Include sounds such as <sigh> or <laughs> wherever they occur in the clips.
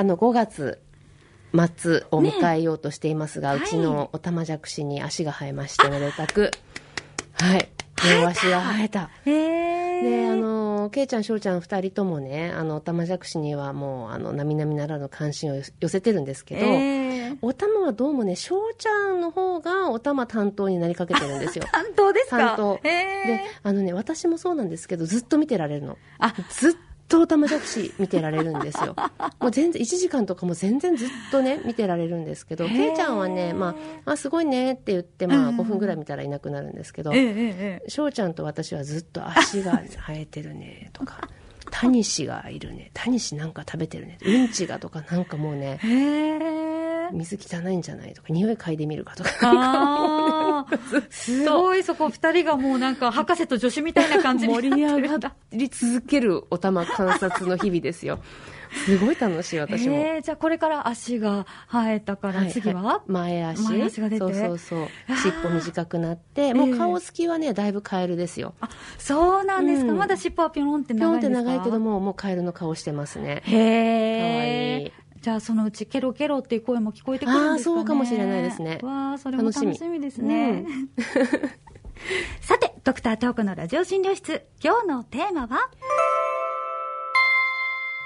あの5月末を迎えようとしていますが、うちのオタマジャクシに足が生えまして、めでたく。はい。両足が生えた。へえ。で、あの、ケイちゃん、ショウちゃん二人ともね、あの、オタマジャクシにはもう、あの、並々ならぬ関心を寄せてるんですけど、えーおたまはどうもね、ショウちゃんの方がおたま担当になりかけてるんですよ。<laughs> 担当ですか？担当。へえで、あのね、私もそうなんですけど、ずっと見てられるの。あずっとオタマジャクシ見てられるんですよ。<laughs> もう全然、1時間とかも全然ずっとね、見てられるんですけど、へーケイちゃんはね、まあ、あ、すごいねって言って、まあ、うん5分ぐらい見たらいなくなるんですけど、翔ちゃんと私はずっと足が <laughs> 生えてるねとか、タニシがいるね、タニシなんか食べてるね、うんちがとかなんかもうね。水汚いんじゃないとか、匂い嗅いでみるかとか、すごいそこ二人がもうなんか博士と助手みたいな感じに盛り上がり続けるお玉観察の日々ですよ。すごい楽しい、私も。えー、じゃあこれから足が生えたから次は、い。い前足。前足が出て？そうそうそう。尻尾短くなって。もう顔つきはねだいぶカエルですよ。あそうなんですか、うん。まだ尻尾はピョロンって長いんですか？長いけどももうカエルの顔してますね。へえかわいいじゃあそのうちケロケロっていう声も聞こえてくるんですかね。そうかもしれないですね。わあそれも楽しみ。ですね、<laughs> さてドクタートークのラジオ診療室。今日のテーマは？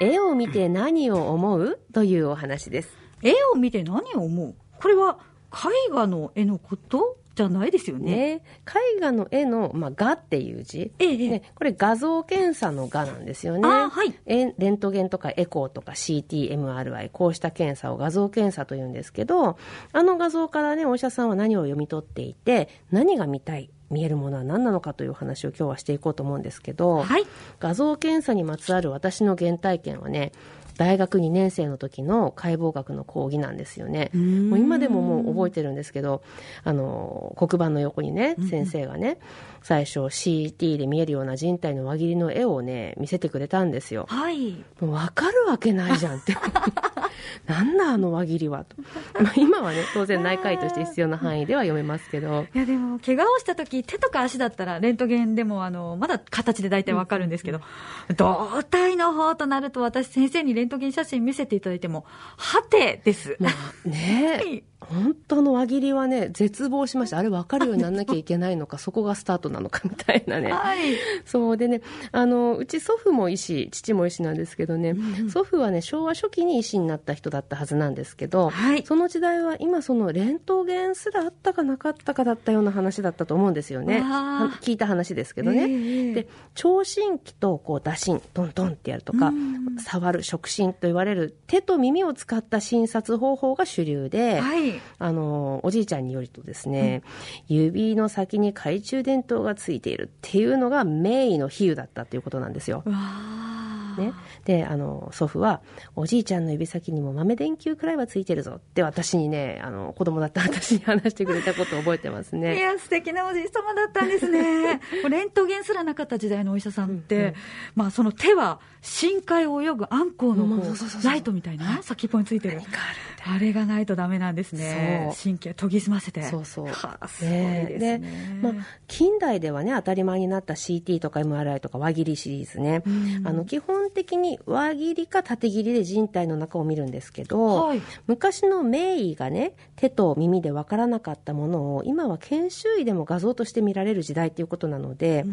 絵を見て何を思う？というお話です。絵を見て何を思う？これは絵画の絵のこと？じゃないですよね。ね。絵画の絵の、まあ、画っていう字、ええ。ええね、これ画像検査の画なんですよね。はい。えレントゲンとかエコーとか CTMRI こうした検査を画像検査というんですけどあの画像からねお医者さんは何を読み取っていて何が見たい見えるものは何なのかというお話を今日はしていこうと思うんですけど、はい。画像検査にまつわる私の原体験はね大学2年生の時の解剖学の講義なんですよね。んもう今でももう覚えてるんですけど、あの、黒板の横にね、先生がね、最初 CT で見えるような人体の輪切りの絵をね、見せてくれたんですよ。はいもう分かるわけないじゃんって。<laughs> なんだあの輪切りはと。まあ今はね、当然内科医として必要な範囲では読めますけど、いやでも怪我をした時手とか足だったらレントゲンでもあのまだ形で大体わかるんですけど、胴体の方となると私先生にレントゲン写真見せていただいてもはてです、まあね。はい本当の輪切りはね、絶望しました。あれ分かるようにならなきゃいけないのか、<laughs> そこがスタートなのかみたいなね。はいそうでね、あの、うち祖父も医師、父も医師なんですけどね、祖父はね、昭和初期に医師になった人だったはずなんですけど、はいその時代は今そのレントゲンすらあったかなかったかだったような話だったと思うんですよね。聞いた話ですけどね。ええで、聴診器とこう打診、トントンってやるとか、触る、触診と言われる手と耳を使った診察方法が主流で、はいあの、おじいちゃんによるとですね、指の先に懐中電灯がついているっていうのが名医の比喩だったっていうことなんですよ。ね、であの祖父はおじいちゃんの指先にも豆電球くらいはついてるぞって私にねあの子供だった私に話してくれたことを覚えてますいね。<laughs> や素敵なおじい様だったんですね。<laughs> レントゲンすらなかった時代のお医者さんって、まあその手は深海を泳ぐあんこうのライトみたいな先っぽについてるあれがないとダメなんですね。神経研ぎ澄ませて。そうそう。はあすごいですね。まあ、近代ではね当たり前になった CT とか MRI とか輪切りシリーズね、あの基本的に輪切りか縦切りで人体の中を見るんですけど、はい。昔の名医がね手と耳で分からなかったものを今は研修医でも画像として見られる時代ということなので、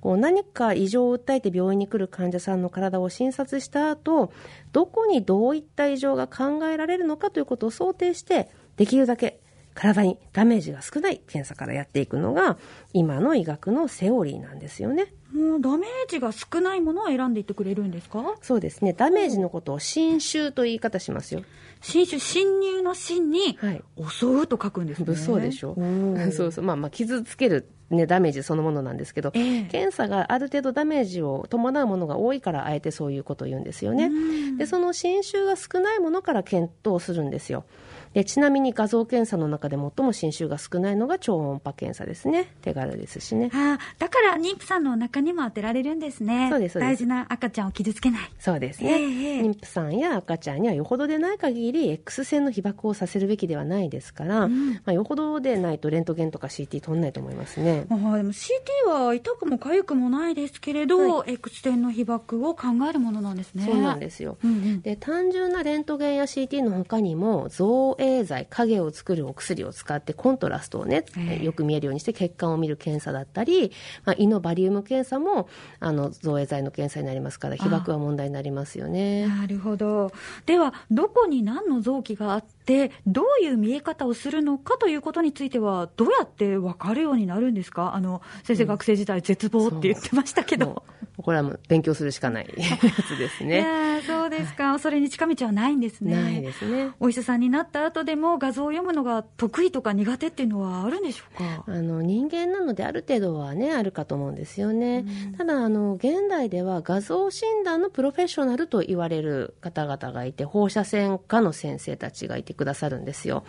こう何か異常を訴えて病院に来る患者さんの体を診察した後どこにどういった異常が考えられるのかということを想定してできるだけ体にダメージが少ない検査からやっていくのが今の医学のセオリーなんですよね。もうダメージが少ないものを選んでいってくれるんですか？そうですね。ダメージのことを侵襲という言い方しますよ。侵襲侵入の侵にはい。襲うと書くんですね物騒でしょおー <laughs> そうそう。まあまあ、傷つける、ね、ダメージそのものなんですけど、ええ検査がある程度ダメージを伴うものが多いから、あえてそういうことを言うんですよね。で、その侵襲が少ないものから検討するんですよ。でちなみに画像検査の中で最も侵襲が少ないのが超音波検査ですね。手軽ですしね。あだから妊婦さんのお腹にも当てられるんですね。そうです大事な赤ちゃんを傷つけない。そうですね、ええ妊婦さんや赤ちゃんにはよほどでない限り X 線の被爆をさせるべきではないですから、うん。まあ、よほどでないとレントゲンとか CT 取んないと思いますね。あーでも CT は痛くも痒くもないですけれど、X 線の被爆を考えるものなんですね。そうなんですよ。うんうん。で単純なレントゲンや CT の他にも造影剤影を作るお薬を使ってコントラストをね、ええ。よく見えるようにして血管を見る検査だったり、まあ、胃のバリウム検査もあの造影剤の検査になりますから被爆は問題になりますよね。なるほど。では、どこに何の臓器があって、どういう見え方をするのかということについては、どうやって分かるようになるんですか？あの、先生、学生時代絶望って言ってましたけどこれはもう勉強するしかない <laughs> やつですいね。そうですか。それに近道はないんですね。ないですね。お医者さんになった後でも画像を読むのが得意とか苦手っていうのはあるんでしょうか？あの人間なのである程度はねあるかと思うんですよね、ただあの現代では画像診断のプロフェッショナルと言われる方々がいて放射線科の先生たちがいてくださるんですよ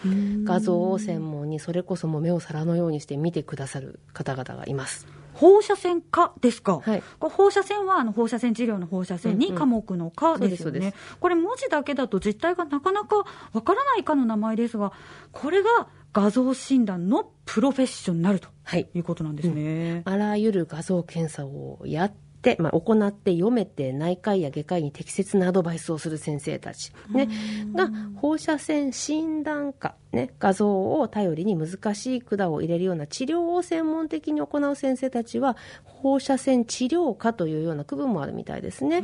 画像を専門にそれこそもう目を皿のようにして見てくださる方々がいます放射線科ですか、はい。放射線はあの放射線治療の放射線にうんうん。科目の科ですよそうですね、これ、文字だけだと実態がなかなかわからない科の名前ですが、これが画像診断のプロフェッショナルとはい。いうことなんですね。あらゆる画像検査をやって、まあ、行って読めて内科医や外科医に適切なアドバイスをする先生たち、ね、が放射線診断科、ね、画像を頼りに難しい管を入れるような治療を専門的に行う先生たちは放射線治療科というような区分もあるみたいですね。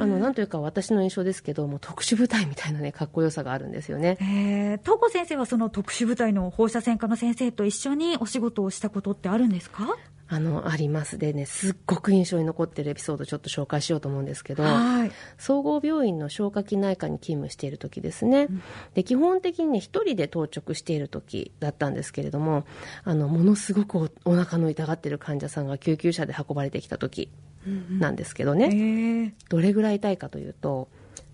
あのなんというか私の印象ですけども特殊部隊みたいなねかっこよさがあるんですよね。えー、東子先生はその特殊部隊の放射線科の先生と一緒にお仕事をしたことってあるんですか？あのありますでねすっごく印象に残ってるエピソードちょっと紹介しようと思うんですけどはい。総合病院の消化器内科に勤務している時ですね、で基本的にね一人で当直している時だったんですけれどもあのものすごくおお腹の痛がってる患者さんが救急車で運ばれてきた時なんですけどね、え。ーどれぐらい痛いかというと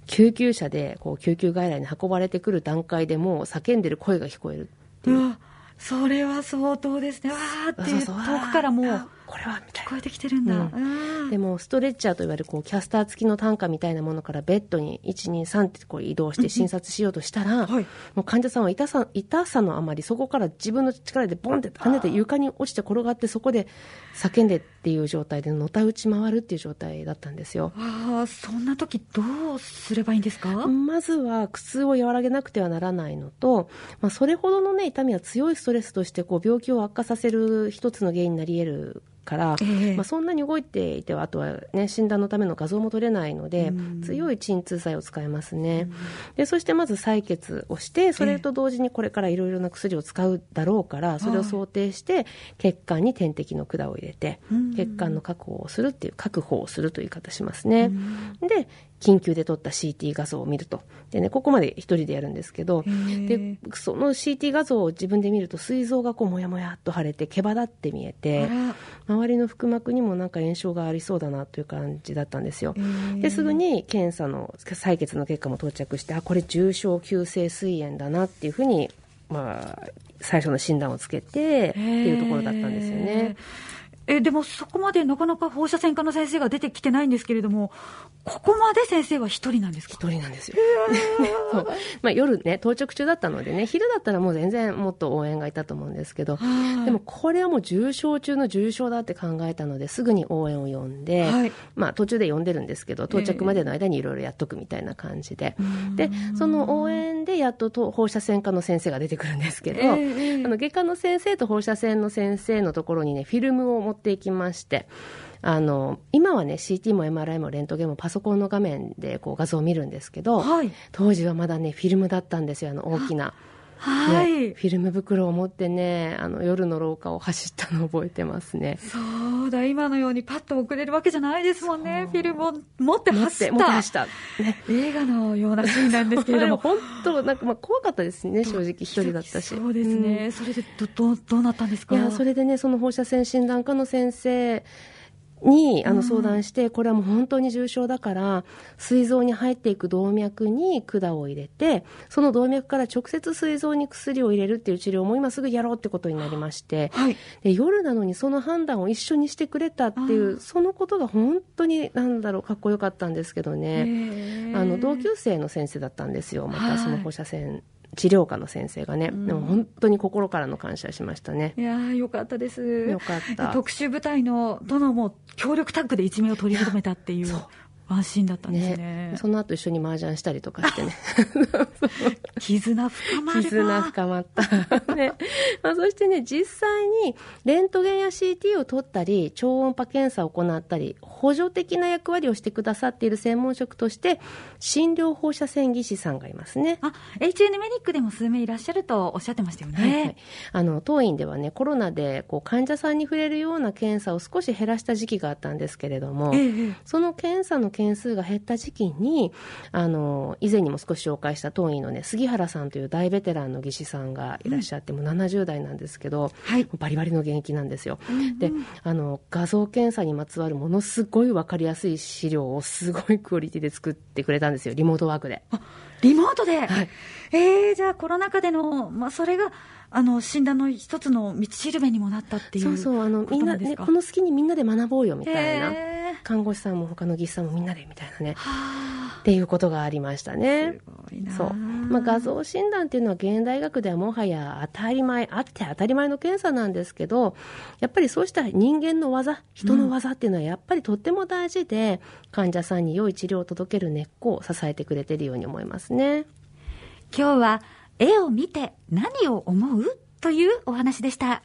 救急車でこう救急外来に運ばれてくる段階でもう叫んでる声が聞こえるうわ、それは相当ですね。わーって遠くからもうあこれは聞こえてきてるんだ。うんうんでもストレッチャーといわれるこうキャスター付きの担架みたいなものからベッドに123ってこう移動して診察しようとしたら、はい。もう患者さんは痛さ痛さのあまりそこから自分の力でボンって跳ねて床に落ちて転がってそこで叫んでっていう状態でのたうち回るっていう状態だったんですよ。ああ、そんな時どうすればいいんですか、まずは苦痛を和らげなくてはならないのと、まあ、それほどの、ね、痛みは強いストレスとしてこう病気を悪化させる一つの原因になり得るから、ええ。まあ、そんなに動いていてはあとは、ね、診断のための画像も取れないので強い鎮痛剤を使いますね、でそしてまず採血をしてそれと同時にこれからいろいろな薬を使うだろうからそれを想定して血管に点滴の管を入れてうん。血管の確保をするっていう確保をするという言い方しますね、で緊急で撮った CT 画像を見ると。で、ね、ここまで一人でやるんですけどでその CT 画像を自分で見ると膵臓がこうもやもやっと腫れて毛羽立って見えて周りの腹膜にもなんか炎症がありそうだなという感じだったんですよ。ですぐに検査の採血の結果も到着してあこれ重症急性膵炎だなっていうふうに、まあ、最初の診断をつけてっていうところだったんですよね。えでもそこまでなかなか放射線科の先生が出てきてないんですけれども、ここまで先生は一人なんですか？一人なんですよ。<laughs> そう。まあ、夜ね、当直中だったのでね、昼だったらもう全然もっと応援がいたと思うんですけど、はい。でもこれはもう重症中の重症だって考えたので、すぐに応援を呼んで、はい。まあ途中で呼んでるんですけど、到着までの間にいろいろやっとくみたいな感じで。で、その応援でやっとと放射線科の先生が出てくるんですけど、ええあの外科の先生と放射線の先生のところにね、フィルムを持っていきまして、あの今はね CT も MRI もレントゲンもパソコンの画面でこう画像を見るんですけど、はい。当時はまだねフィルムだったんですよあの大きな、はい、ねフィルム袋を持ってねあの夜の廊下を走ったのを覚えてますね。そうだ、今のようにパッと送れるわけじゃないですもんね、フィルムを持って走った。て持って走った、ね、映画のようなシーンなんですけれども。本当なんかまあ怖かったですね正直一人だったし。そうですね、それでどどうどうなったんですか？いやそれでねその放射線診断科の先生にあの相談して、これはもう本当に重症だから、膵臓に入っていく動脈に管を入れて、その動脈から直接膵臓に薬を入れるっていう治療も今すぐやろうってことになりまして、はい、で夜なのにその判断を一緒にしてくれたっていう、そのことが本当に、なんだろう、かっこよかったんですけどね、あの同級生の先生だったんですよ、またその放射線。治療科の先生がね、うん、でも本当に心からの感謝しましたね。いやよかったです。よかった。特殊部隊の殿も協力タッグで一命を取り留めたっていう。安心だったんですね、ね、その後一緒に麻雀したりとかしてね。<laughs> 絆深まる絆深まった、ね。まあ、そしてね実際にレントゲンや CT を取ったり超音波検査を行ったり補助的な役割をしてくださっている専門職として診療放射線技師さんがいますね。あ HN メディックでも数名いらっしゃるとおっしゃってましたよね、はいはい、あの当院ではねコロナでこう患者さんに触れるような検査を少し減らした時期があったんですけれども、ええ、その検査の件数が減った時期に、あの、以前にも少し紹介した当院のね、杉原さんという大ベテランの技師さんがいらっしゃって、うん、もう70代なんですけど、はい、バリバリの現役なんですよ。うんうん、で、あの、画像検査にまつわるものすごいわかりやすい資料をすごいクオリティで作ってくれたんですよ、リモートワークで。リモートで、はい、えー、じゃあコロナ禍での、まあ、それが、あの診断の一つの道しるべにもなったっていうそうそうあのみんな、ね、この隙にみんなで学ぼうよみたいな看護師さんも他の技師さんもみんなでみたいなね。っていうことがありましたね。そう、まあ、画像診断っていうのは現代学ではもはや当たり前あって当たり前の検査なんですけどやっぱりそうした人間の技人の技っていうのはやっぱりとっても大事で、うん、患者さんに良い治療を届ける根っこを支えてくれてるように思いますね。今日は絵を見て何を思う？というお話でした。